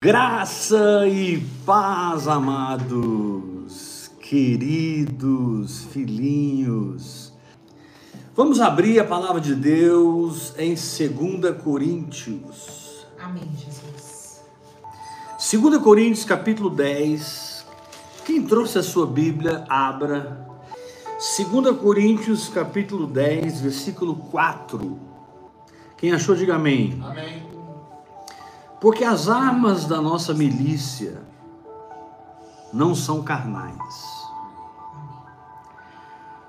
Graça e paz, amados, queridos filhinhos. Vamos abrir a palavra de Deus em 2 Coríntios. Amém, Jesus. 2 Coríntios, capítulo 10. Quem trouxe a sua Bíblia, abra. 2 Coríntios, capítulo 10, versículo 4. Quem achou, diga amém. Amém. Porque as armas da nossa milícia não são carnais,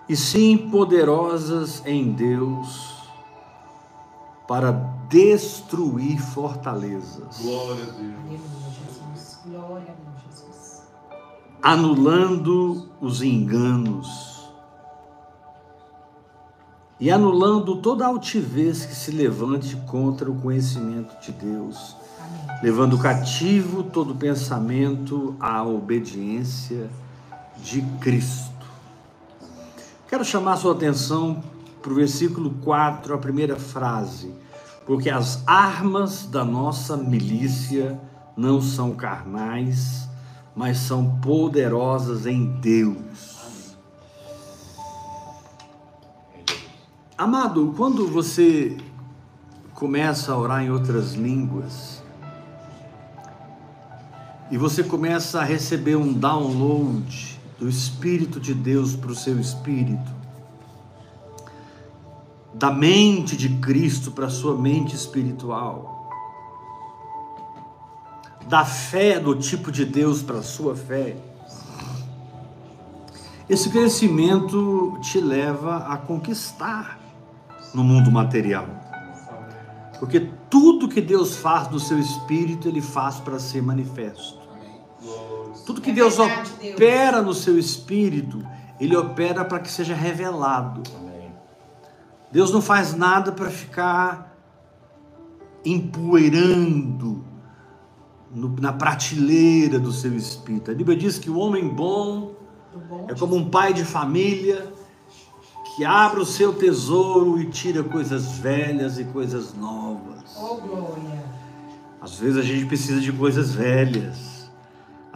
e sim poderosas em Deus para destruir fortalezas, Glória a Deus. Glória a Deus, Jesus. anulando os enganos e anulando toda altivez que se levante contra o conhecimento de Deus. Levando cativo todo pensamento à obediência de Cristo. Quero chamar sua atenção para o versículo 4, a primeira frase, porque as armas da nossa milícia não são carnais, mas são poderosas em Deus. Amado, quando você começa a orar em outras línguas, e você começa a receber um download do Espírito de Deus para o seu espírito, da mente de Cristo para a sua mente espiritual, da fé do tipo de Deus para a sua fé. Esse crescimento te leva a conquistar no mundo material. Porque tudo que Deus faz no seu espírito, Ele faz para ser manifesto. Tudo que É Deus verdade, Deus. opera no seu espírito, Ele opera para que seja revelado. Deus não faz nada para ficar empoeirando no- na prateleira do seu espírito. A Bíblia diz que o homem bom bom é como um pai de família que abre o seu tesouro e tira coisas velhas e coisas novas. Oh, glória. Às vezes a gente precisa de coisas velhas,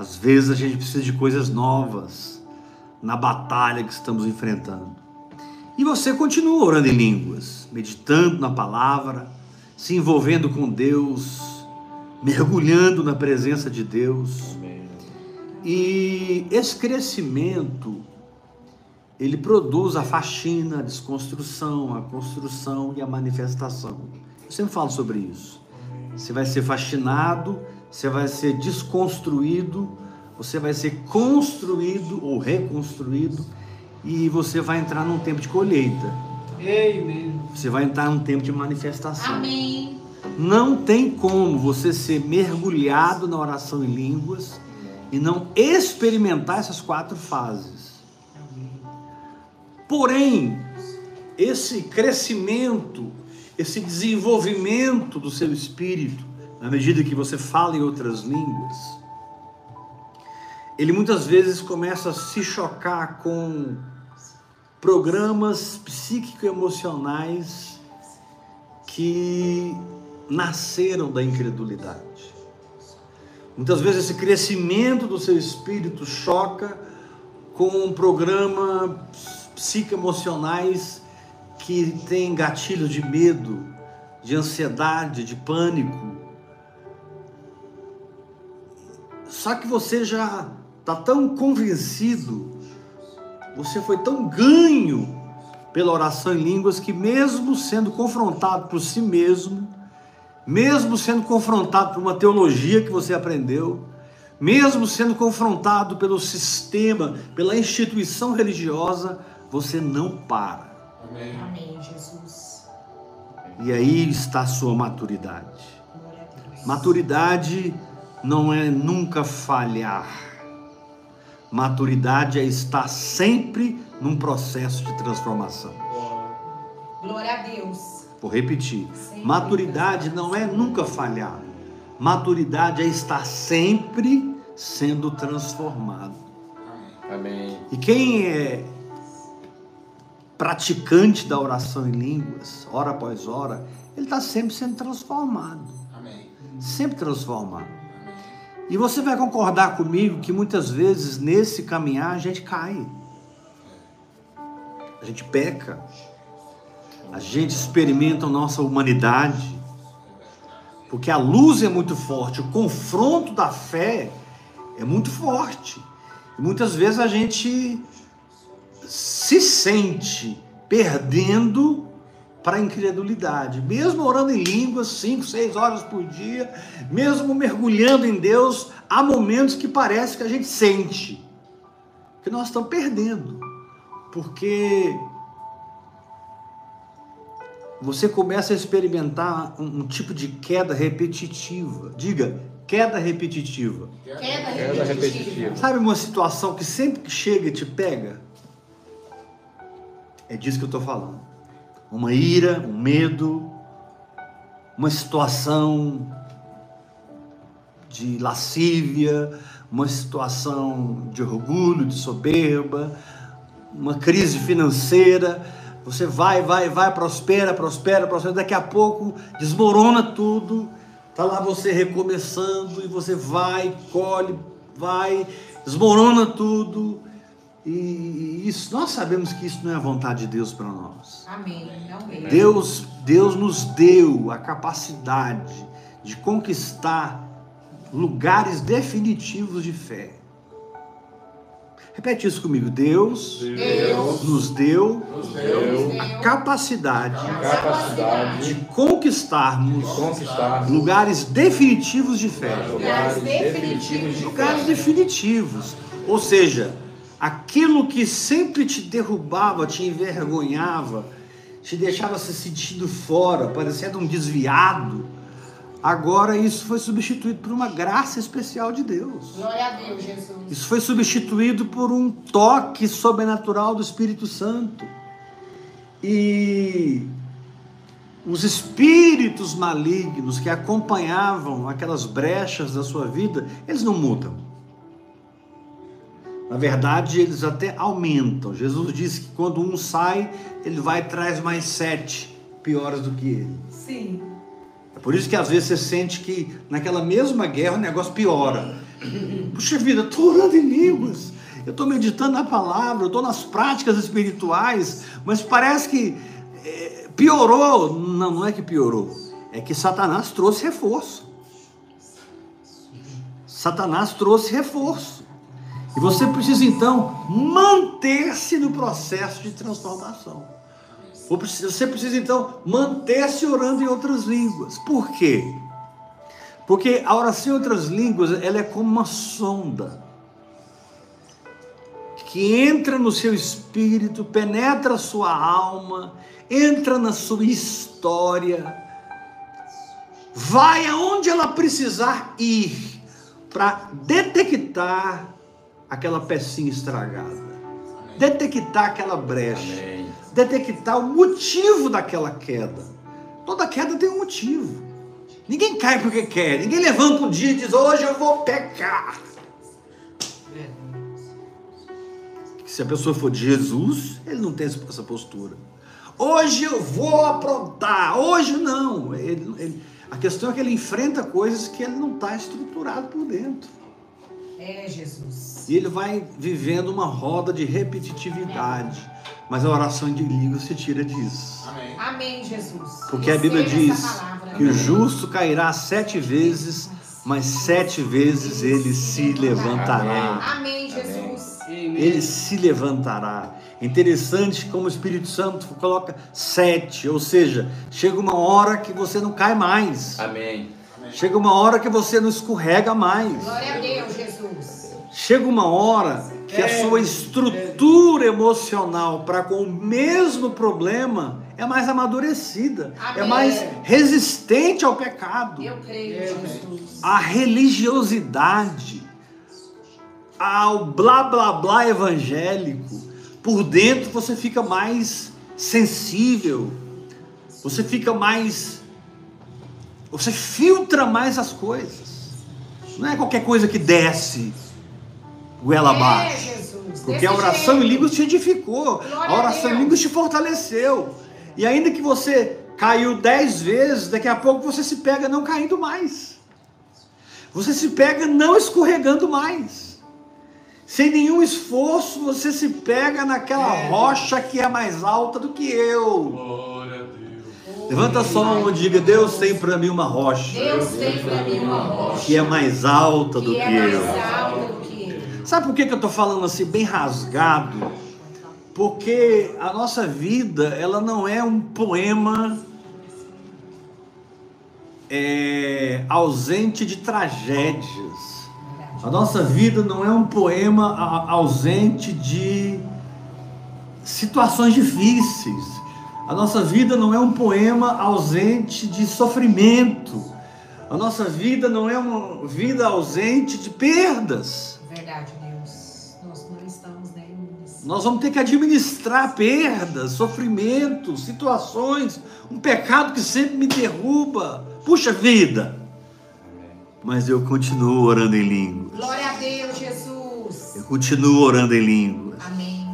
às vezes a gente precisa de coisas novas na batalha que estamos enfrentando. E você continua orando em línguas, meditando na palavra, se envolvendo com Deus, mergulhando na presença de Deus. E esse crescimento, ele produz a faxina, a desconstrução, a construção e a manifestação. Eu sempre falo sobre isso. Você vai ser fascinado, você vai ser desconstruído, você vai ser construído ou reconstruído e você vai entrar num tempo de colheita. Você vai entrar num tempo de manifestação. Amém. Não tem como você ser mergulhado na oração em línguas e não experimentar essas quatro fases. Porém, esse crescimento, esse desenvolvimento do seu espírito, na medida que você fala em outras línguas, ele muitas vezes começa a se chocar com programas psíquico-emocionais que nasceram da incredulidade. Muitas vezes esse crescimento do seu espírito choca com um programa psicoemocionais que tem gatilhos de medo, de ansiedade, de pânico. Só que você já está tão convencido, você foi tão ganho pela oração em línguas que mesmo sendo confrontado por si mesmo, mesmo sendo confrontado por uma teologia que você aprendeu, mesmo sendo confrontado pelo sistema, pela instituição religiosa, você não para. Amém. Amém, Jesus. E aí está a sua maturidade. Maturidade não é nunca falhar. Maturidade é estar sempre num processo de transformação. Glória a Deus. Vou repetir. Sempre Maturidade não é nunca falhar. Maturidade é estar sempre sendo transformado. Amém. E quem é praticante da oração em línguas, hora após hora, ele está sempre sendo transformado. Amém. Sempre transformado. E você vai concordar comigo que muitas vezes nesse caminhar a gente cai. A gente peca. A gente experimenta a nossa humanidade. Porque a luz é muito forte, o confronto da fé é muito forte. E muitas vezes a gente se sente perdendo para a incredulidade, mesmo orando em línguas cinco, seis horas por dia, mesmo mergulhando em Deus, há momentos que parece que a gente sente que nós estamos perdendo, porque você começa a experimentar um, um tipo de queda repetitiva. Diga, queda repetitiva. Queda Queda repetitiva. repetitiva. Sabe uma situação que sempre que chega e te pega? É disso que eu estou falando. Uma ira, um medo, uma situação de lascívia, uma situação de orgulho, de soberba, uma crise financeira. Você vai, vai, vai, prospera, prospera, prospera. Daqui a pouco desmorona tudo. Tá lá você recomeçando e você vai, colhe, vai, desmorona tudo. E isso, nós sabemos que isso não é a vontade de Deus para nós. Amém. Mesmo. Deus, Deus nos deu a capacidade de conquistar lugares definitivos de fé. Repete isso comigo. Deus, Deus nos deu Nos deu a capacidade a capacidade de de conquistarmos conquistar lugares definitivos de fé. lugares definitivos de Lugares fé. definitivos. Ou seja, aquilo que sempre te derrubava, te envergonhava, te deixava se sentindo fora, parecendo um desviado, agora isso foi substituído por uma graça especial de Deus. Glória a Deus, Jesus. Isso foi substituído por um toque sobrenatural do Espírito Santo. E os espíritos malignos que acompanhavam aquelas brechas da sua vida, eles não mudam. Na verdade, eles até aumentam. Jesus disse que quando um sai, ele vai e traz mais sete piores do que ele. Sim. É por isso que às vezes você sente que naquela mesma guerra o negócio piora. Puxa vida, eu estou orando em línguas, eu estou meditando na palavra, eu estou nas práticas espirituais, mas parece que eh, piorou. Não, não é que piorou, é que Satanás trouxe reforço. Satanás trouxe reforço. E você precisa então manter-se no processo de transformação. Você precisa então manter-se orando em outras línguas. Por quê? Porque a oração em outras línguas, ela é como uma sonda que entra no seu espírito, penetra a sua alma, entra na sua história, vai aonde ela precisar ir para detectar aquela pecinha estragada, detectar aquela brecha Amém. detectar o motivo daquela queda. Toda queda tem um motivo. Ninguém cai porque quer. Ninguém levanta um dia e diz: Hoje eu vou pecar. Se a pessoa for de Jesus, ele não tem essa postura. Hoje eu vou aprontar. Hoje não. Ele- ele- a questão é que ele enfrenta coisas que ele não está estruturado por dentro. É, Jesus. E ele vai vivendo uma roda de repetitividade. Mas a oração de línguas se tira disso. Amém. Amém, Jesus. Porque a Bíblia diz que o justo cairá sete vezes, mas sete vezes ele se levantará. Amém, Jesus. Ele se levantará. Interessante como o Espírito Santo coloca sete, ou seja, chega uma hora que você não cai mais. Amém. Chega uma hora que você não escorrega mais. Glória a Deus, Jesus. Chega uma hora que a sua estrutura emocional para com o mesmo problema é mais amadurecida, é Amém. mais resistente ao pecado. Eu creio, Jesus. A religiosidade, ao blá blá blá evangélico, por dentro você fica mais sensível, você fica mais. Você filtra mais as coisas. Não é qualquer coisa que desce goela É, abaixo. Porque a oração em línguas te edificou, Glória a a oração em línguas te fortaleceu. E ainda que você caiu dez vezes, daqui a pouco você se pega não caindo mais. Você se pega não escorregando mais. Sem nenhum esforço, você se pega naquela rocha que é mais alta do que eu. Glória a Deus. Levanta a sua mão e diga: Deus tem para mim uma rocha Deus tem pra mim uma rocha que é mais alta do que que é mais eu. alta do que eu. Sabe por que, que eu estou falando assim, bem rasgado? Porque a nossa vida, ela não é um poema é, ausente de tragédias. A nossa vida não é um poema ausente de situações difíceis. A nossa vida não é um poema ausente de sofrimento. A nossa vida não é uma vida ausente de perdas. Nós vamos ter que administrar perdas, sofrimentos, situações, um pecado que sempre me derruba. Puxa vida! Mas eu continuo orando em línguas. Glória a Deus, Jesus. Eu continuo orando em línguas. Amém.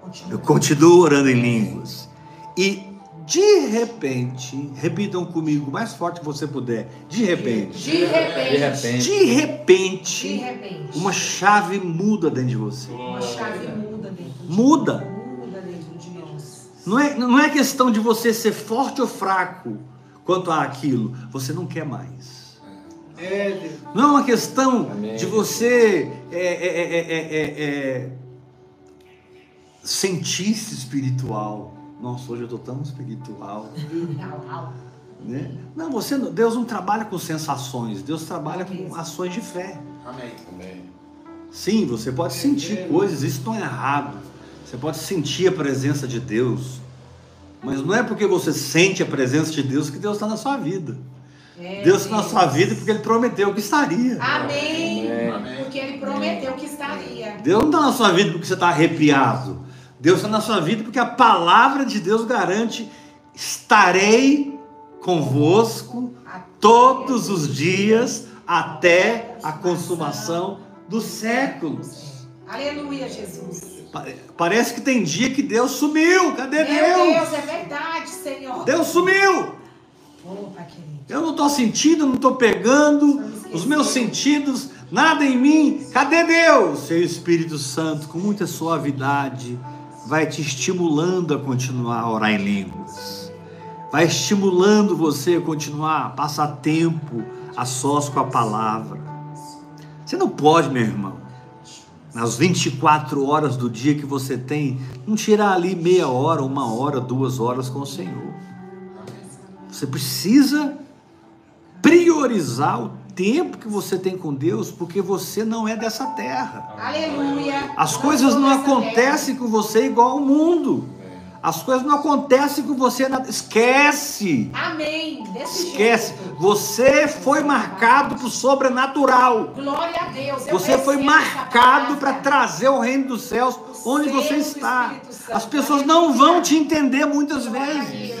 Continua. Eu continuo orando em línguas. E de repente, repitam comigo o mais forte que você puder. De repente, De repente. De repente. de De repente, repente. uma chave muda dentro de você. Uma chave muda Muda. Não é, não é questão de você ser forte ou fraco quanto àquilo. Você não quer mais. Não é uma questão Amém. de você é, é, é, é, é, é, sentir-se espiritual. Nossa, hoje eu estou tão espiritual. Né? Não, você, Deus não trabalha com sensações, Deus trabalha com ações de fé. Amém. Amém. Sim, você pode sentir coisas, isso não é errado. Você pode sentir a presença de Deus, mas não é porque você sente a presença de Deus que Deus está na sua vida. É, Deus está na sua vida porque Ele prometeu que estaria. Amém. Amém. Porque ele prometeu que estaria. Deus não está na sua vida porque você está arrepiado. Deus está na sua vida porque a palavra de Deus garante: estarei convosco todos os dias até a consumação dos séculos. Aleluia, Jesus. Pa- Parece que tem dia que Deus sumiu. Cadê Meu Deus, Deus? é verdade, Senhor. Deus sumiu. Opa. Eu não estou sentindo, não estou pegando os meus sentidos, nada em mim. Cadê Deus? Seu Espírito Santo, com muita suavidade, vai te estimulando a continuar a orar em línguas. Vai estimulando você a continuar a passar tempo a sós com a palavra. Você não pode, meu irmão, nas 24 horas do dia que você tem, não tirar ali meia hora, uma hora, duas horas com o Senhor. Você precisa priorizar o tempo que você tem com Deus, porque você não é dessa terra. Aleluia. As coisas não acontecem com você igual ao mundo. As coisas não acontecem com você. Na... Esquece! Amém. Desse Esquece! jeito. Você foi marcado para o sobrenatural. Glória a Deus. eu Você foi marcado para trazer o reino dos céus onde selo você está. As pessoas não vão te entender muitas Glória vezes.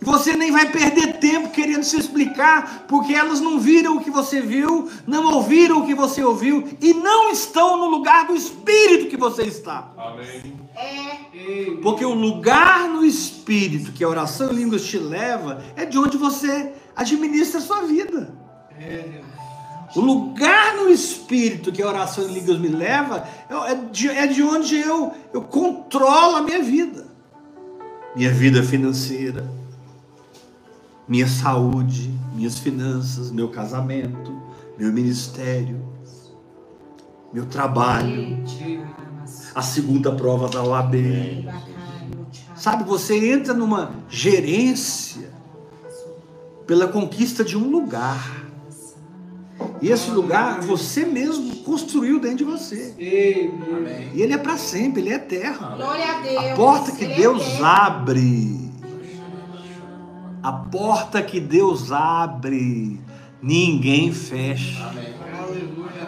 E você nem vai perder tempo querendo se explicar, porque elas não viram o que você viu, não ouviram o que você ouviu e não estão no lugar do espírito que você está. Amém. É. Porque o lugar no espírito que a oração em línguas te leva é de onde você administra a sua vida. O lugar no espírito que a oração em línguas me leva é de, é de onde eu, eu controlo a minha vida. Minha vida financeira, minha saúde, minhas finanças, meu casamento, meu ministério, meu trabalho, a segunda prova da OAB. Sabe, você entra numa gerência pela conquista de um lugar. E esse lugar você mesmo construiu dentro de você. Amém. E ele é para sempre, ele é eterno. Glória a Deus. A porta que Ele é Deus abre. A porta que Deus abre, ninguém fecha. Amém.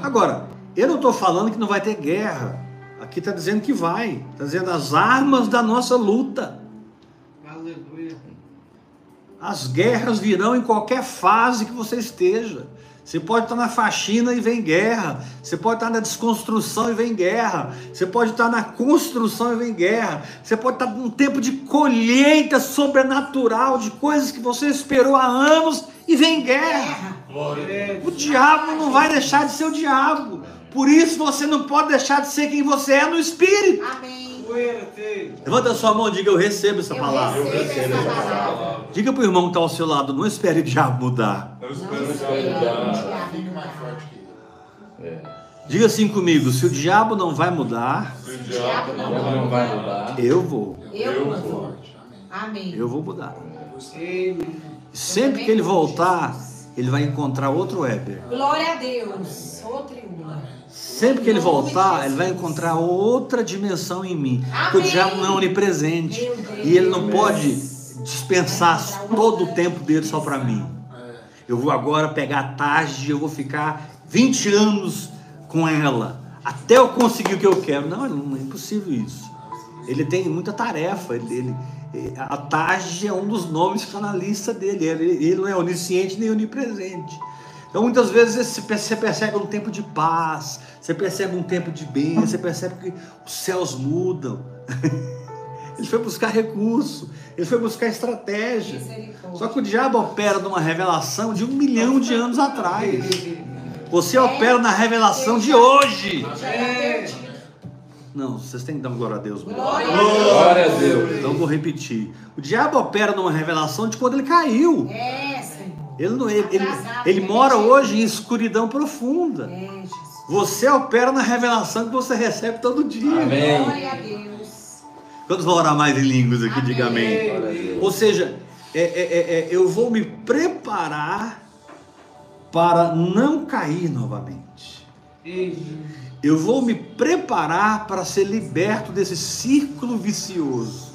Agora, eu não estou falando que não vai ter guerra. Aqui está dizendo que vai. Está dizendo as armas da nossa luta. As guerras virão em qualquer fase que você esteja. Você pode estar na faxina e vem guerra. Você pode estar na desconstrução e vem guerra. Você pode estar na construção e vem guerra. Você pode estar num tempo de colheita sobrenatural de coisas que você esperou há anos e vem guerra. O diabo não vai deixar de ser o diabo. Por isso você não pode deixar de ser quem você é no espírito. Amém. Levanta a sua mão e diga: Eu recebo essa Eu palavra. recebo essa palavra. Diga para o irmão que está ao seu lado: Não espere o diabo mudar. Eu Não espere o diabo Fique mais mudar. forte que ele. É. Diga assim comigo: Se o diabo não vai mudar, se o diabo não Não, não vai mudar. eu vou. Eu Eu vou. Amém. Eu vou mudar. Amém. Sempre que ele voltar, ele vai encontrar outro Weber. Glória a Deus. Triunfo. Sempre que ele voltar, ele vai encontrar outra dimensão em mim. Porque o Amém. diabo não é onipresente. E ele não pode dispensar todo o tempo dele só para mim. Eu vou agora pegar a tarde, eu vou ficar 20 anos com ela, até eu conseguir o que eu quero. Não, não é impossível isso. Ele tem muita tarefa. Ele, ele- a tarde é um dos nomes que está na lista dele. Ele, ele não é onisciente nem onipresente. Então, muitas vezes você perce- você percebe um tempo de paz, você percebe um tempo de bem, você percebe que os céus mudam. Ele foi buscar recurso, ele foi buscar estratégia. Só que o diabo opera numa revelação de um milhão de anos atrás. Você opera na revelação de hoje. Perdido. Não, vocês têm que dar uma glória a Deus. Glória a Glória a Deus. Deus. Então vou repetir. O diabo opera numa revelação de quando ele caiu. É, Senhor. Ele, não, ele, ele, ele né, mora hoje em escuridão profunda. É, Jesus. Você opera na revelação que você recebe todo dia. Amém. Glória a Deus. Quando vou orar mais em línguas aqui, diga amém. Glória a Deus. Ou seja, é, é, é, é, eu vou me preparar para não cair novamente. Eu vou me preparar para ser liberto desse círculo vicioso.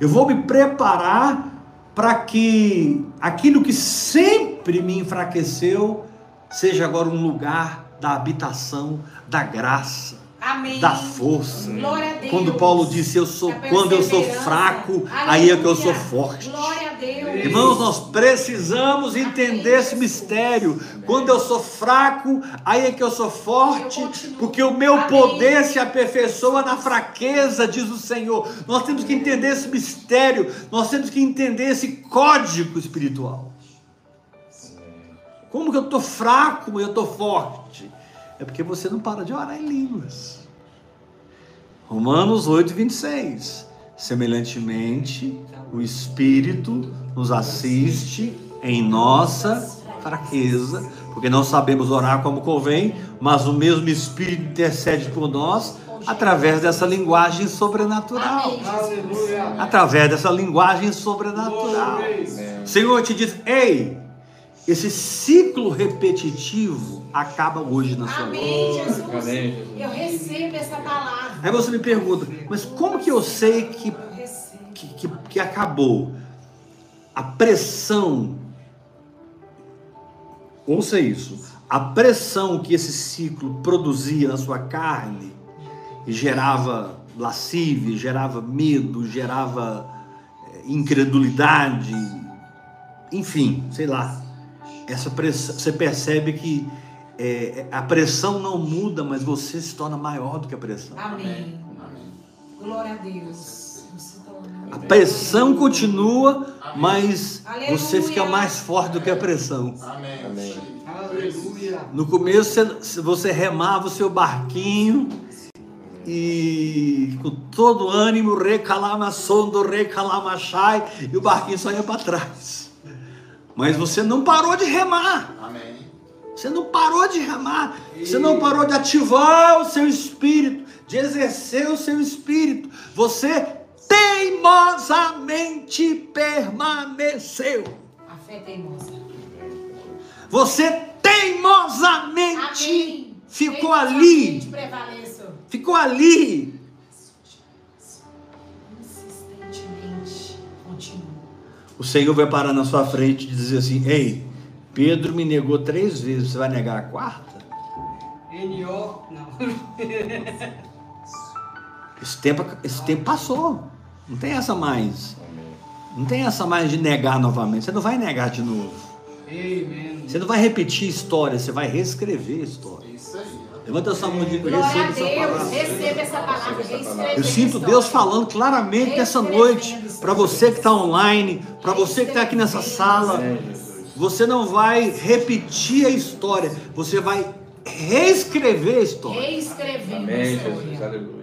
Eu vou me preparar para que aquilo que sempre me enfraqueceu seja agora um lugar da habitação da graça, Amém. da força. Quando Paulo disse eu sou, quando eu sou fraco, aí é que eu sou Aleluia. forte. Irmãos, nós precisamos entender esse mistério. Quando eu sou fraco, aí é que eu sou forte, Eu porque o meu Amém. poder se aperfeiçoa na fraqueza, diz o Senhor. Nós temos que entender esse mistério, nós temos que entender esse código espiritual. Como que eu estou fraco e eu estou forte? É porque você não para de orar em línguas. Romanos 8, 26. Semelhantemente, o Espírito nos assiste em nossa fraqueza, porque não sabemos orar como convém, mas o mesmo Espírito intercede por nós através dessa linguagem sobrenatural. Amém. Através dessa linguagem sobrenatural. O Senhor te diz: ei, esse ciclo repetitivo acaba hoje na sua vida. Amém, Jesus. Amém, Jesus. Eu recebo essa palavra. Aí você me pergunta, mas como que eu sei que, que, que, que acabou? A pressão, ouça isso, a pressão que esse ciclo produzia na sua carne gerava lascívia, gerava medo, gerava eh, incredulidade, enfim, sei lá. Essa pressão, você percebe que eh, a pressão não muda, mas você se torna maior do que a pressão. Amém. Glória a Deus. Eu se torno- A pressão continua, mas Aleluia. você fica mais forte do que a pressão. Amém. Amém. Aleluia. No começo você, você remava o seu barquinho e com todo ânimo, recalama sondo, recalama chai, e o barquinho só ia para trás. Mas você não parou de remar. Amém. Você não parou de remar, você não parou de ativar o seu espírito, de exercer o seu espírito. Você teimosamente permaneceu. A fé teimosa. Você teimosamente Amém. ficou Teimosamente ali, prevaleço. ficou ali. O Senhor vai parar na sua frente e dizer assim: Ei, Pedro me negou três vezes, você vai negar a quarta? N.O. Não. Esse tempo, esse tempo passou. Não tem essa mais. Não tem essa mais de negar novamente. Você não vai negar de novo. Você não vai repetir história, você vai reescrever a história. Levanta essa mão de Glória a receba essa Deus. palavra. Receba essa palavra. Eu sinto. Deus falando claramente nessa noite para você que está online, para você que está aqui nessa sala. Você não vai repetir a história, você vai reescrever a história. Reescrevendo a Amém, Jesus. Aleluia.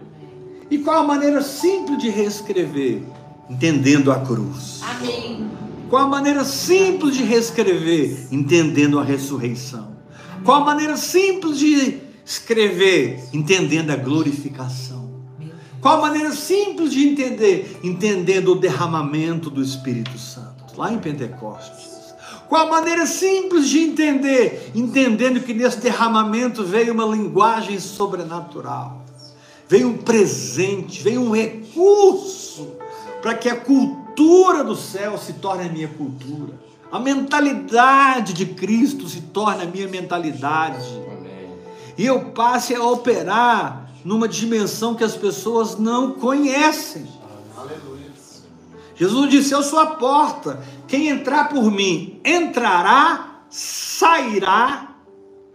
E qual a maneira simples de reescrever? Entendendo a cruz. Amém. Qual a maneira simples de reescrever? Entendendo a ressurreição. Qual a maneira simples de escrever? Entendendo a glorificação. Qual a maneira simples de entender? Entendendo o derramamento do Espírito Santo, lá em Pentecostes. Qual a maneira simples de entender? Entendendo que nesse derramamento veio uma linguagem sobrenatural, veio um presente, veio um recurso para que a cultura do céu se torne a minha cultura. A mentalidade de Cristo se torne a minha mentalidade. E eu passe a operar numa dimensão que as pessoas não conhecem. Aleluia. Jesus disse: Eu sou a porta. Quem entrar por mim entrará, sairá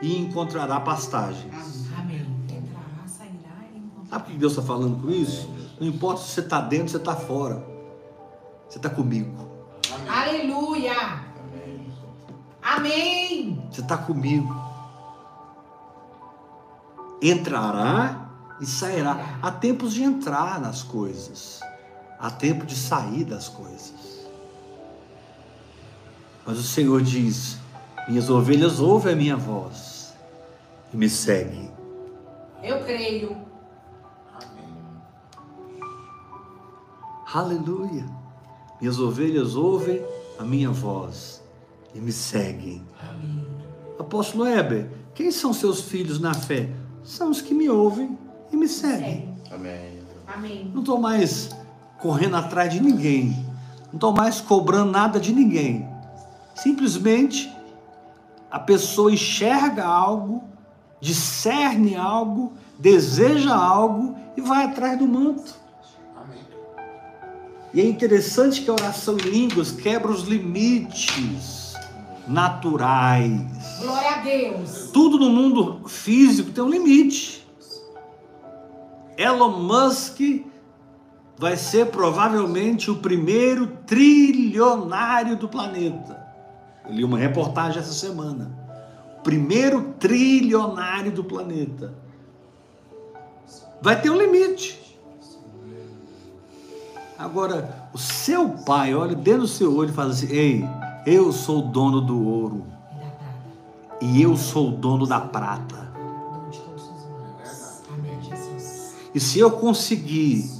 e encontrará pastagem. Amém. Entrará, sairá e encontrará. Sabe o que Deus está falando com isso? Não importa se você está dentro, se você está fora. Você está comigo. Aleluia. Amém. Amém. Você está comigo. Entrará e sairá. Há tempos de entrar nas coisas. Há tempo de sair das coisas. Mas o Senhor diz: Minhas ovelhas ouvem a minha voz e me seguem. Eu creio. Amém. Aleluia. Minhas ovelhas ouvem a minha voz e me seguem. Amém. Apóstolo Heber, quem são seus filhos na fé? São os que me ouvem e me seguem. Segue. Amém. Amém. Não estou mais correndo atrás de ninguém. Não estou mais cobrando nada de ninguém. Simplesmente a pessoa enxerga algo, discerne algo, deseja algo e vai atrás do manto. Amém. E é interessante que a oração em línguas quebra os limites naturais. Glória a Deus. Tudo no mundo físico tem um limite. Elon Musk vai ser provavelmente o primeiro trilionário do planeta. Eu li uma reportagem essa semana. Primeiro trilionário do planeta. Vai ter um limite. Agora, o seu pai olha dentro do seu olho e fala assim: Ei, eu sou o dono do ouro E eu sou o dono da prata. E se eu conseguir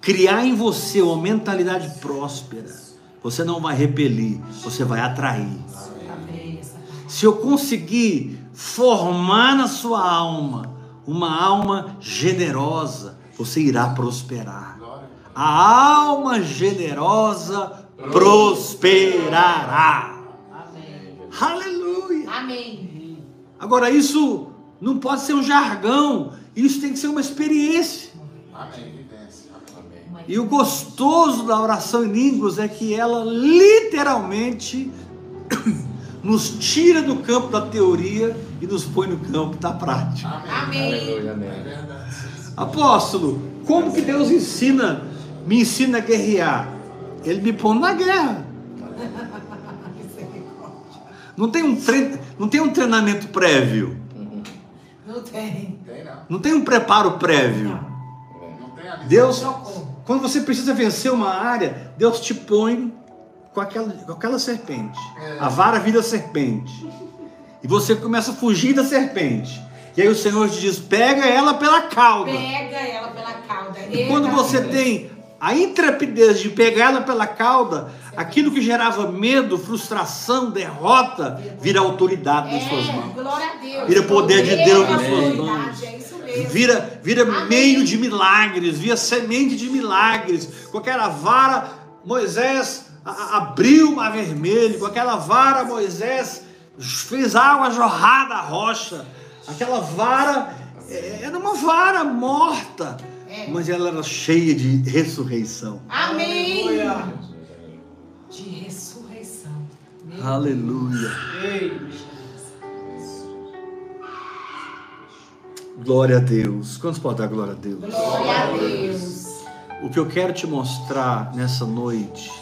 criar em você uma mentalidade próspera, você não vai repelir, você vai atrair. Se eu conseguir formar na sua alma uma alma generosa, você irá prosperar. A alma generosa prosperará. Amém. Aleluia. Amém. Agora, isso não pode ser um jargão, isso tem que ser uma experiência. Amém. E o gostoso da oração em línguas é que ela literalmente nos tira do campo da teoria e nos põe no campo da prática. Amém. Aleluia. Apóstolo, como que Deus ensina, me ensina a guerrear? Ele me põe na guerra. Não tem um, tre... não tem um treinamento prévio, Não tem. Tem não. não tem um preparo prévio. Não. Não tem a lição. Deus, quando você precisa vencer uma área, Deus te põe com aquela, com aquela serpente. É. A vara vira serpente. E você começa a fugir da serpente. E aí o Senhor te diz: pega ela pela cauda. Pega ela pela cauda. E quando você tem a intrepidez de pegar ela pela cauda, aquilo que gerava medo, frustração, derrota, vira autoridade nas suas É, mãos. glória a Deus. Vira poder de Deus nas suas mãos. É isso mesmo. Vira, vira meio de milagres, vira semente de milagres. Com aquela vara, Moisés abriu o mar vermelho. Com aquela vara, Moisés fez água jorrar da rocha. Aquela vara é, era uma vara morta, É. mas ela era cheia de ressurreição. Amém. Aleluia. De ressurreição. Meu Aleluia. Glória a Deus. Quantos podem dar glória a Deus? Glória a Deus. O que eu quero te mostrar nessa noite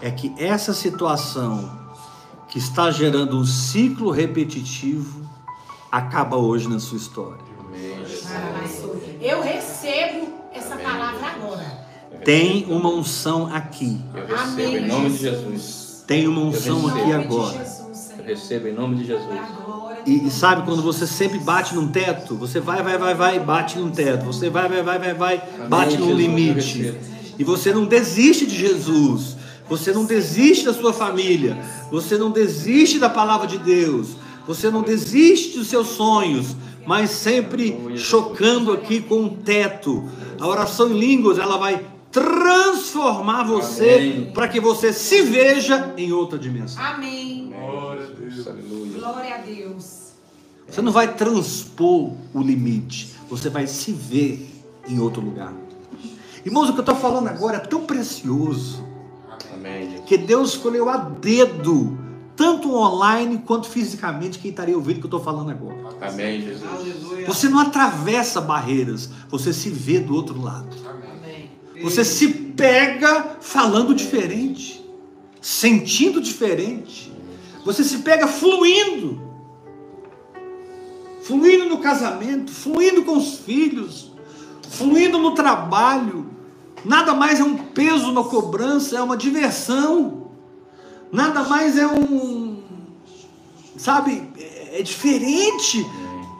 é que essa situação que está gerando um ciclo repetitivo acaba hoje na sua história. Amém, Jesus. Eu recebo essa palavra agora. Tem uma unção aqui. Eu recebo Amém, em nome de Jesus. Jesus. Tem uma unção aqui agora. Eu recebo em nome de Jesus. E, e sabe quando você sempre bate num teto? Você vai, vai, vai, vai, bate num teto. Você vai, vai, vai, vai, vai, bate num Jesus, limite. E você não desiste de Jesus. Você não desiste da sua família. Você não desiste da palavra de Deus. Você não desiste dos seus sonhos, mas sempre chocando aqui com um teto. A oração em línguas, ela vai transformar você para que você se veja em outra dimensão. Amém. Glória a Deus. Aleluia. Glória a Deus. Você não vai transpor o limite, você vai se ver em outro lugar. Irmãos, o que eu estou falando agora é tão precioso Amém, que Deus escolheu a dedo, tanto online quanto fisicamente, quem estaria ouvindo o que eu estou falando agora. Amém, Jesus. Você não atravessa barreiras, você se vê do outro lado. Amém. Você se pega falando diferente, sentindo diferente. Você se pega fluindo. Fluindo no casamento, fluindo com os filhos, fluindo no trabalho. Nada mais é um peso na cobrança, é uma diversão. Nada mais é um. Sabe, é diferente.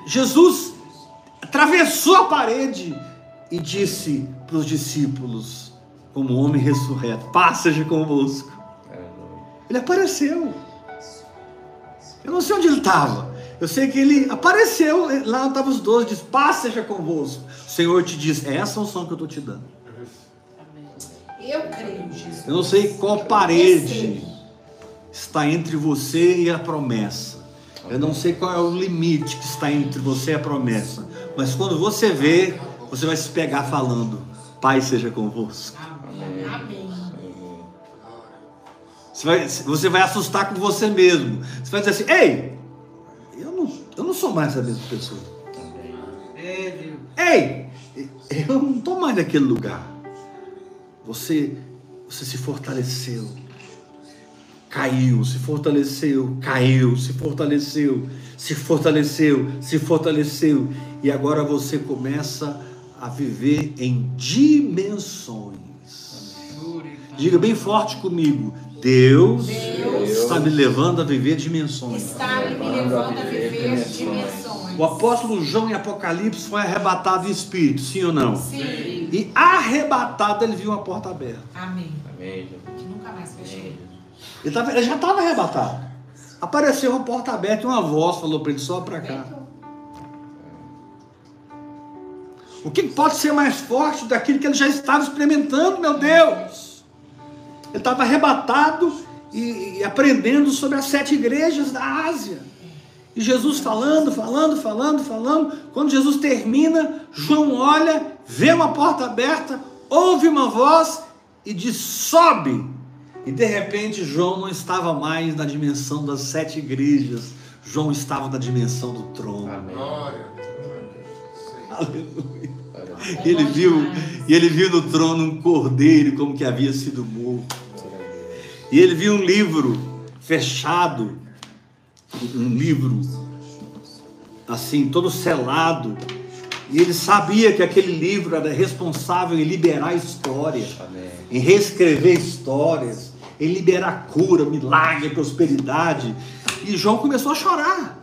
Jesus atravessou a parede e disse para os discípulos, como homem ressurreto: Paz seja convosco. Ele apareceu. Eu não sei onde ele estava. Eu sei que ele apareceu. Lá estavam os doze. Diz: Paz seja convosco. O Senhor te diz: É essa unção que eu estou te dando. Eu creio, Jesus. Eu não sei qual parede está entre você e a promessa. Eu não sei qual é o limite que está entre você e a promessa. Mas quando você vê, você vai se pegar falando: Pai seja convosco. Amém. Você vai, você vai assustar com você mesmo. Você vai dizer assim: Ei, eu não, eu não sou mais a mesma pessoa. Ei, eu não estou mais naquele lugar. Você, você se fortaleceu, caiu, se fortaleceu, caiu, se fortaleceu, se fortaleceu, se fortaleceu. E agora você começa a viver em dimensões. Diga bem forte comigo: Deus, Deus está me levando a viver dimensões. está me levando a viver dimensões. O apóstolo João em Apocalipse foi arrebatado em espírito, sim ou não? Sim. E arrebatado ele viu uma porta aberta. Amém. Amém. Que nunca mais fechou. Ele, tava- ele já estava arrebatado. Apareceu uma porta aberta e uma voz falou para ele: só para cá. O que pode ser mais forte daquilo que ele já estava experimentando, meu Deus? Ele estava arrebatado e, e aprendendo sobre as sete igrejas da Ásia. E Jesus falando, falando, falando, falando. Quando Jesus termina, João olha, vê uma porta aberta, ouve uma voz e diz: sobe. E de repente, João não estava mais na dimensão das sete igrejas, João estava na dimensão do trono. Amém. Glória. Aleluia. Aleluia. E ele viu, e ele viu no trono um cordeiro como que havia sido morto. E ele viu um livro fechado, um livro assim, todo selado. E ele sabia que aquele livro era responsável em liberar a história, Amém. em reescrever histórias, em liberar cura, milagre, prosperidade. E João começou a chorar.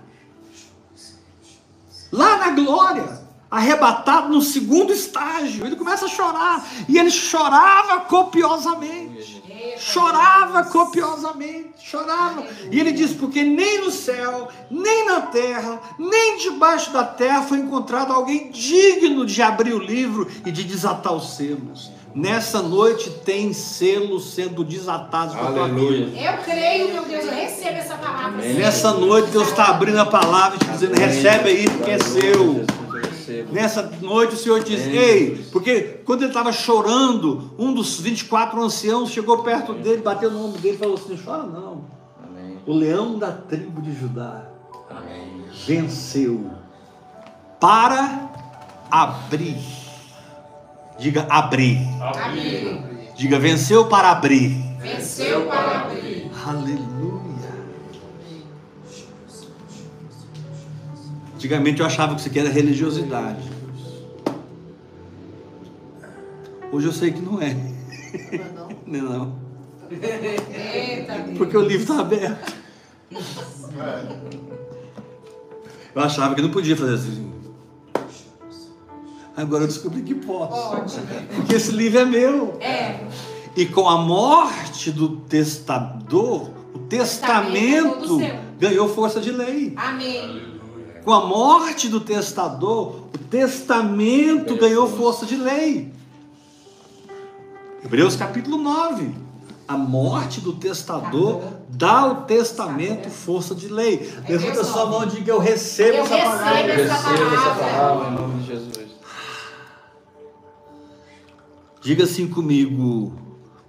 Lá na glória, arrebatado no segundo estágio, ele começa a chorar. E ele chorava copiosamente. Chorava copiosamente, chorava. E ele diz: porque nem no céu, nem na terra, nem debaixo da terra foi encontrado alguém digno de abrir o livro e de desatar os selos. Nessa noite tem selos sendo desatados na tua vida. Eu creio, meu Deus, eu recebo essa palavra. Amém. Nessa noite Deus está abrindo a palavra e te dizendo: recebe aí porque é seu. Jesus, eu recebo. Nessa noite o Senhor diz: Amém. Ei, porque quando ele estava chorando, um dos 24 anciãos chegou perto dele, bateu no ombro dele e falou assim: Chora não. Amém. o leão da tribo de Judá, Amém. venceu para abrir. Diga abrir. Diga venceu para abrir. Venceu para abrir. Aleluia. Antigamente eu achava que isso aqui era religiosidade. Hoje eu sei que não é. Não, é não. Porque o livro está aberto. Eu achava que não podia fazer assim. Agora eu descobri que posso. Pode. Porque esse livro é meu. É. E com a morte do testador, o Testamento é testamento seu. ganhou força de lei. Amém. Com a morte do testador, o testamento ganhou força de lei. Hebreus capítulo 9. A morte do testador dá ao testamento força de lei. Levanta sua mão e diga: Eu recebo Eu essa recebo palavra. Eu essa recebo essa palavra em nome de Jesus. Diga assim comigo: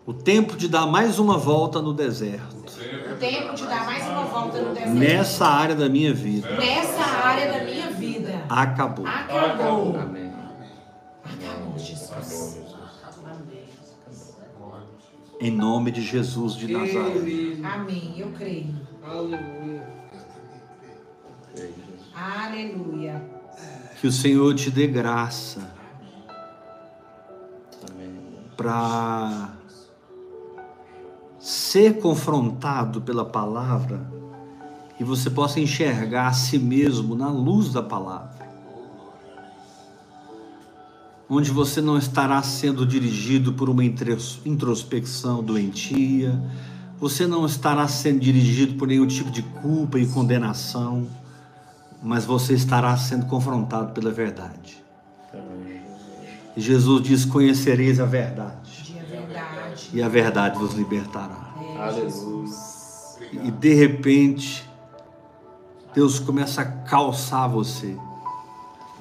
O tempo de dar mais uma volta no deserto. O tempo de dar mais uma volta no deserto. Nessa área da minha vida. Nessa área da minha vida. Acabou. Acabou. Amém. Acabou, Jesus. Em nome de Jesus de Nazaré. Amém. Eu creio. Aleluia. Aleluia. Que o Senhor te dê graça Amém. Para ser confrontado pela palavra e você possa enxergar a si mesmo na luz da palavra. Onde você não estará sendo dirigido por uma intros- introspecção doentia, você não estará sendo dirigido por nenhum tipo de culpa e condenação, mas você estará sendo confrontado pela verdade. Amém. E Jesus diz: Conhecereis a verdade, e a verdade vos libertará. É, Aleluia. E de repente, Deus começa a calçar você.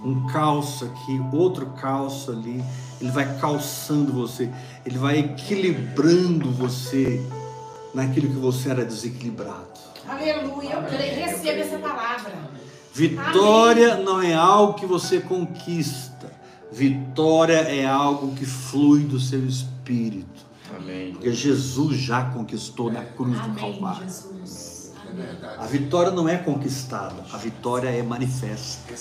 Um calço aqui, outro calço ali. Ele vai calçando você. Ele vai equilibrando você naquilo que você era desequilibrado. Aleluia. Eu creio. Receba essa palavra. Vitória não é algo que você conquista. Vitória é algo que flui do seu espírito. Amém. Porque Jesus já conquistou na cruz do Amém, Calvário. Jesus. É Amém. A vitória não é conquistada, a vitória é manifesta,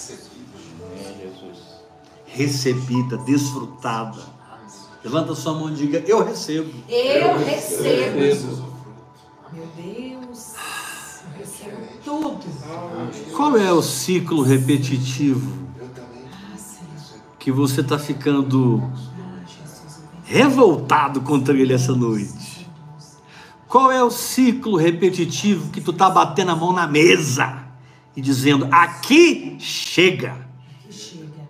recebida, desfrutada. Levanta sua mão e diga: Eu recebo. Eu recebo. recebo. Meu Deus. Eu recebo tudo. Qual é o ciclo repetitivo que você está ficando revoltado contra ele essa noite? Qual é o ciclo repetitivo que tu tá batendo a mão na mesa e dizendo: Aqui chega? Aqui chega.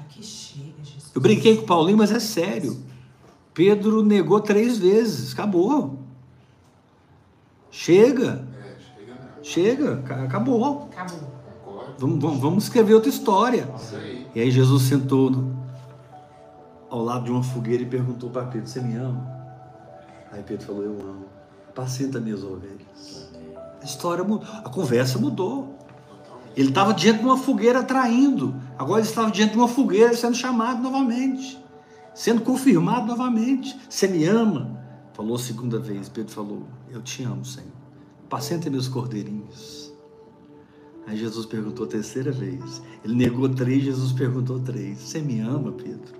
Aqui chega, Jesus. Eu brinquei com o Paulinho, mas é sério. Pedro negou três vezes, acabou. Chega, É, chega não. chega, ca- acabou. Acabou. Concordo. Vamos, vamos, vamos escrever outra história. Isso aí. E aí Jesus sentou ao lado de uma fogueira e perguntou para Pedro: Você me ama? Aí Pedro falou: Eu amo. Apacenta minhas ovelhas. A história mudou, a conversa mudou. Ele estava diante de uma fogueira traindo, agora ele estava diante de uma fogueira sendo chamado novamente, sendo confirmado novamente. Você me ama? Falou a segunda vez. Pedro falou: Eu te amo, Senhor. Apacenta meus cordeirinhos. Aí Jesus perguntou a terceira vez. Ele negou três, Jesus perguntou três. Você me ama, Pedro?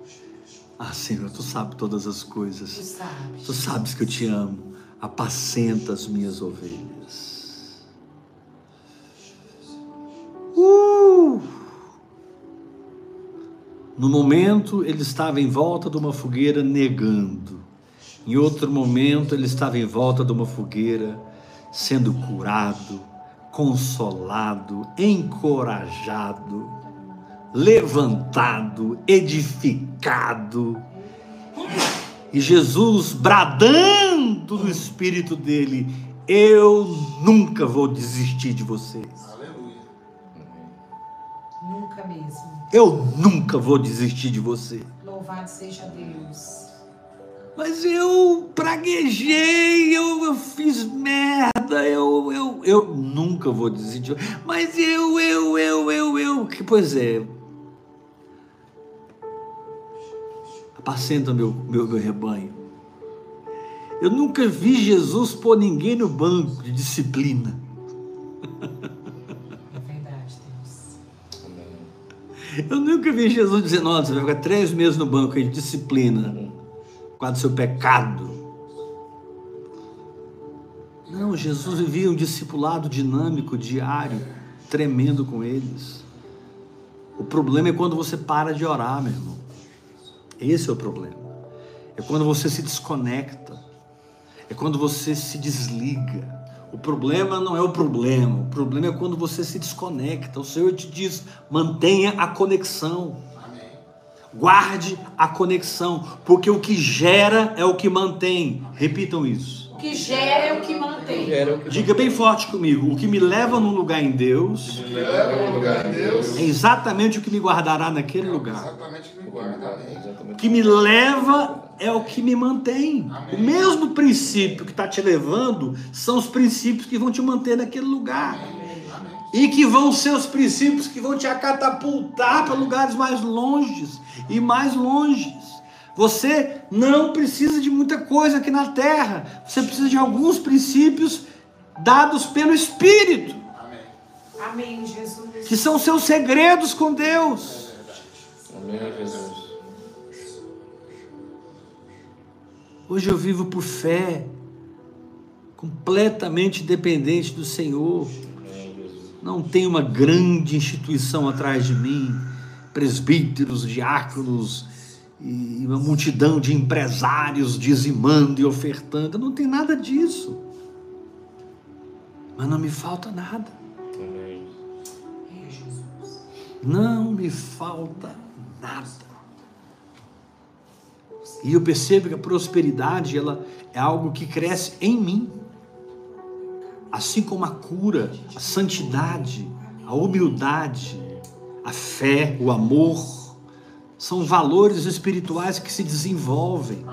Ah, Senhor, tu sabes todas as Tu coisas. sabe. Tu sabes que eu te amo. Apacenta as minhas ovelhas. Uh! No momento, ele estava em volta de uma fogueira negando. Em outro momento, ele estava em volta de uma fogueira sendo curado, consolado, encorajado, levantado, edificado. E Jesus bradando no espírito dele: Eu nunca vou desistir de vocês. Aleluia. Nunca mesmo. Eu nunca vou desistir de você. Louvado seja Deus. Mas eu praguejei, eu, eu fiz merda, eu, eu, eu nunca vou desistir. Mas eu, eu, eu, eu, eu. Que, pois é. Apacenta meu, meu, meu rebanho. Eu nunca vi Jesus pôr ninguém no banco de disciplina. É verdade, Deus. Eu nunca vi Jesus dizendo, olha, você vai ficar três meses no banco aí de disciplina, por causa do seu pecado. Não, Jesus vivia um discipulado dinâmico, diário, tremendo com eles. O problema é quando você para de orar, meu irmão. Esse é o problema. É quando você se desconecta. É quando você se desliga. O problema não é o problema. O problema é quando você se desconecta. O Senhor te diz: mantenha a conexão. Guarde a conexão, porque o que gera é o que mantém. Repitam isso. O que gera é o que mantém. Que Diga bem forte comigo: o que me leva num lugar em Deus Me leva lugar de Deus. é exatamente o que me guardará naquele lugar. Exatamente o que me guarda. Amém. O que me leva é o que me mantém. Amém. O mesmo princípio que está te levando são os princípios que vão te manter naquele lugar. Amém. E que vão ser os princípios que vão te catapultar para lugares mais longes e mais longes. Você não precisa de muita coisa aqui na terra. Você precisa de alguns princípios dados pelo Espírito, Amém. Amém, Jesus. que são seus segredos com Deus. Amém, Jesus. Hoje eu vivo por fé, completamente dependente do Senhor. Não tem uma grande instituição atrás de mim, presbíteros, diáconos e uma multidão de empresários dizimando e ofertando. Não tem nada disso. Mas não me falta nada. Não me falta nada. E eu percebo que a prosperidade ela é algo que cresce em mim. Assim como a cura, a santidade, a humildade, a fé, o amor, são valores espirituais que se desenvolvem.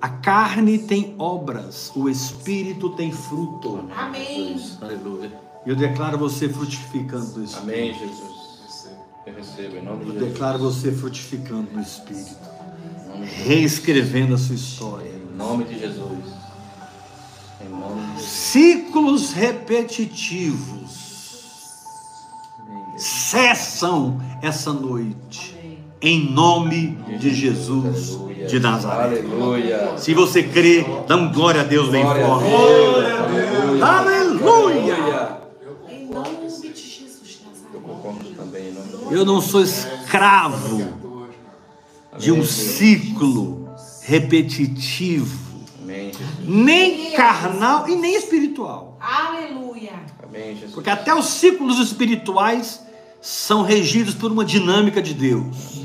A carne tem obras, o espírito tem fruto. Amém. Aleluia. E eu declaro você frutificando no espírito. Amém, Jesus. Eu recebo em nome de Eu Jesus. declaro você frutificando no espírito. Reescrevendo a sua história. Em nome de Jesus. Ciclos repetitivos cessam essa noite, em nome de Jesus de Nazaré. Aleluia. Se você crê, dá um glória a Deus bem Glória a forte. Deus. Aleluia! Em nome de Jesus de Eu Nazaré. concordo também em nome de Jesus. Eu não sou escravo de um ciclo repetitivo. Nem carnal e nem espiritual. Aleluia. Amém, Jesus. Porque até os ciclos espirituais são regidos por uma dinâmica de Deus.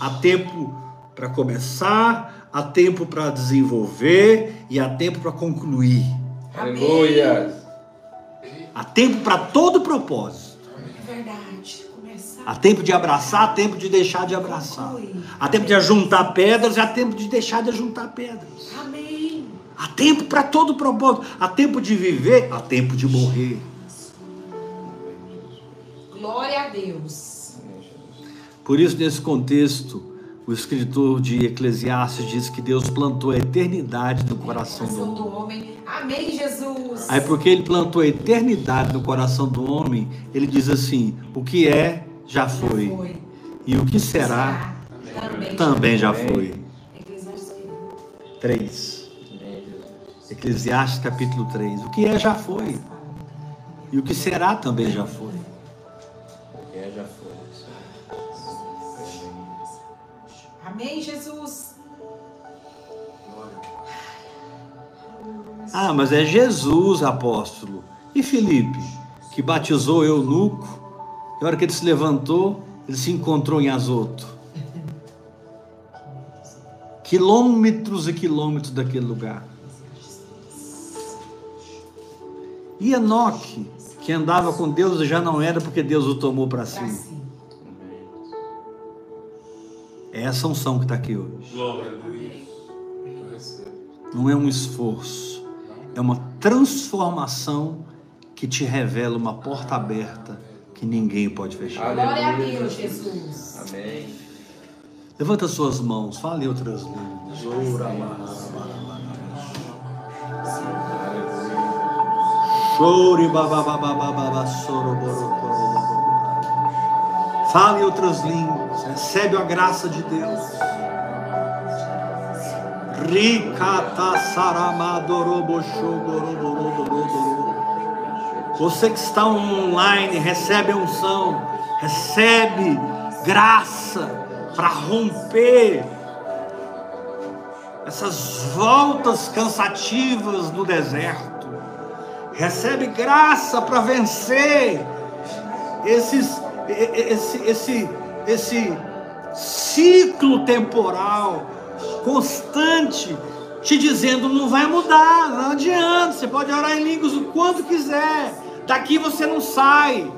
Há tempo para começar, há tempo para desenvolver e há tempo para concluir. Aleluia. Há tempo para todo propósito. É verdade. Começar. Há tempo de abraçar, há tempo de deixar de abraçar. Há tempo de ajuntar pedras, há tempo de deixar de ajuntar pedras. Amém. Há tempo para todo propósito. Há tempo de viver, há tempo de morrer. Glória a Deus. Por isso, nesse contexto, o escritor de Eclesiastes diz que Deus plantou a eternidade no coração do homem. do homem. Amém, Jesus. Aí, porque ele plantou a eternidade no coração do homem, ele diz assim: o que é, já Já foi. E o que será, Também. também já Amém. foi. Eclesiastes que- 3. Eclesiastes capítulo 3. O que é, já foi. E o que será, também já foi. O que é, já foi. Amém, Jesus. Ah, mas é Jesus, apóstolo. E Felipe, que batizou eunuco, e a hora que ele se levantou, ele se encontrou em Azoto. Quilômetros e quilômetros daquele lugar. E Enoque, que andava com Deus, já não era porque Deus o tomou para si. É essa unção que está aqui hoje. Não é um esforço, é uma transformação que te revela uma porta aberta que ninguém pode fechar. Glória a Deus, Jesus. Amém. Levanta suas mãos, fale outras línguas. Ora, Chore. Fale outras línguas, recebe a graça de Deus. Ricata. Você que está online, recebe a unção, recebe graça para romper essas voltas cansativas no deserto. Recebe graça para vencer esses, esse, esse, esse ciclo temporal constante, te dizendo não vai mudar, não adianta. Você pode orar em línguas o quanto quiser, daqui você não sai.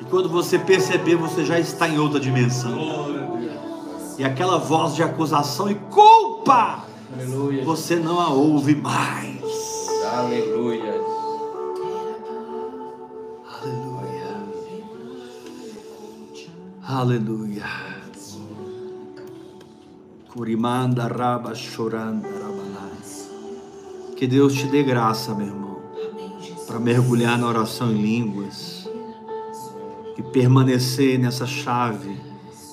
E quando você perceber, você já está em outra dimensão. E aquela voz de acusação e culpa, você não a ouve mais. Aleluia. Aleluia. Aleluia. Curimanda raba choranda. Que Deus te dê graça, meu irmão, para mergulhar na oração em línguas e permanecer nessa chave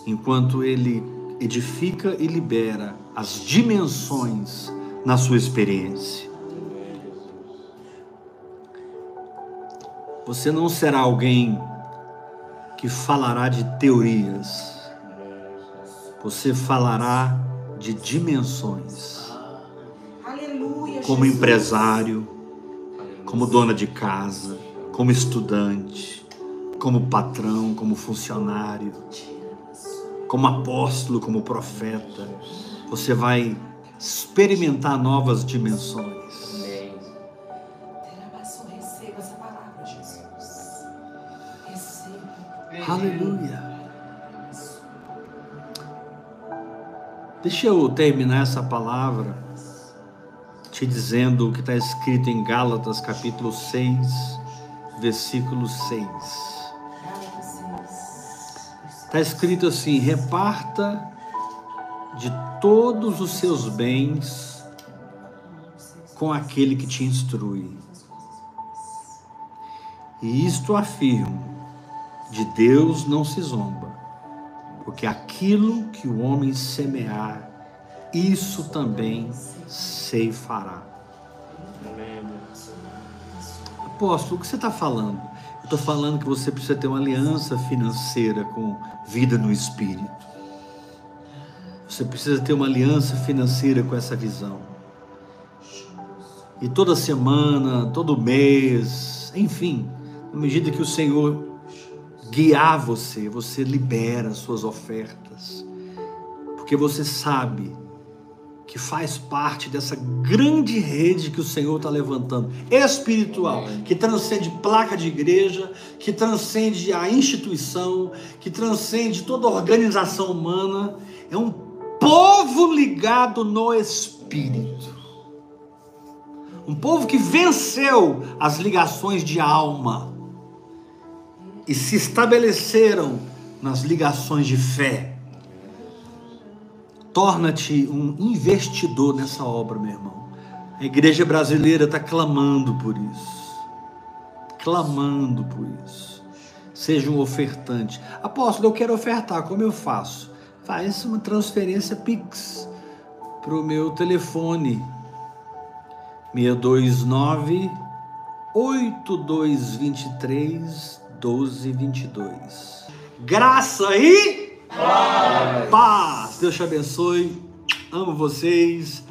enquanto Ele edifica e libera as dimensões na sua experiência. Você não será alguém que falará de teorias. Você falará de dimensões. Como empresário, como dona de casa, como estudante, como patrão, como funcionário, como apóstolo, como profeta. Você vai experimentar novas dimensões. Aleluia. Deixa eu terminar essa palavra te dizendo o que está escrito em Gálatas capítulo 6, versículo 6. Gálatas 6. Está escrito assim: reparta de todos os seus bens com aquele que te instrui. E isto afirmo: de Deus não se zomba, porque aquilo que o homem semear, isso também ceifará. Apóstolo, o que você está falando? Eu estou falando que você precisa ter uma aliança financeira com vida no espírito. Você precisa ter uma aliança financeira com essa visão. E toda semana, todo mês, enfim, na medida que o Senhor guiar você, você libera suas ofertas. Porque você sabe que faz parte dessa grande rede que o Senhor está levantando, espiritual, que transcende placa de igreja, que transcende a instituição, que transcende toda a organização humana. É um povo ligado no espírito. Um povo que venceu as ligações de alma e se estabeleceram nas ligações de fé. Torna-te um investidor nessa obra, meu irmão. A igreja brasileira está clamando por isso. Clamando por isso. Seja um ofertante. Apóstolo, eu quero ofertar, como eu faço? Faz uma transferência Pix para o meu telefone. 629 8223 1222. Graça e paz. Deus te abençoe. Amo vocês.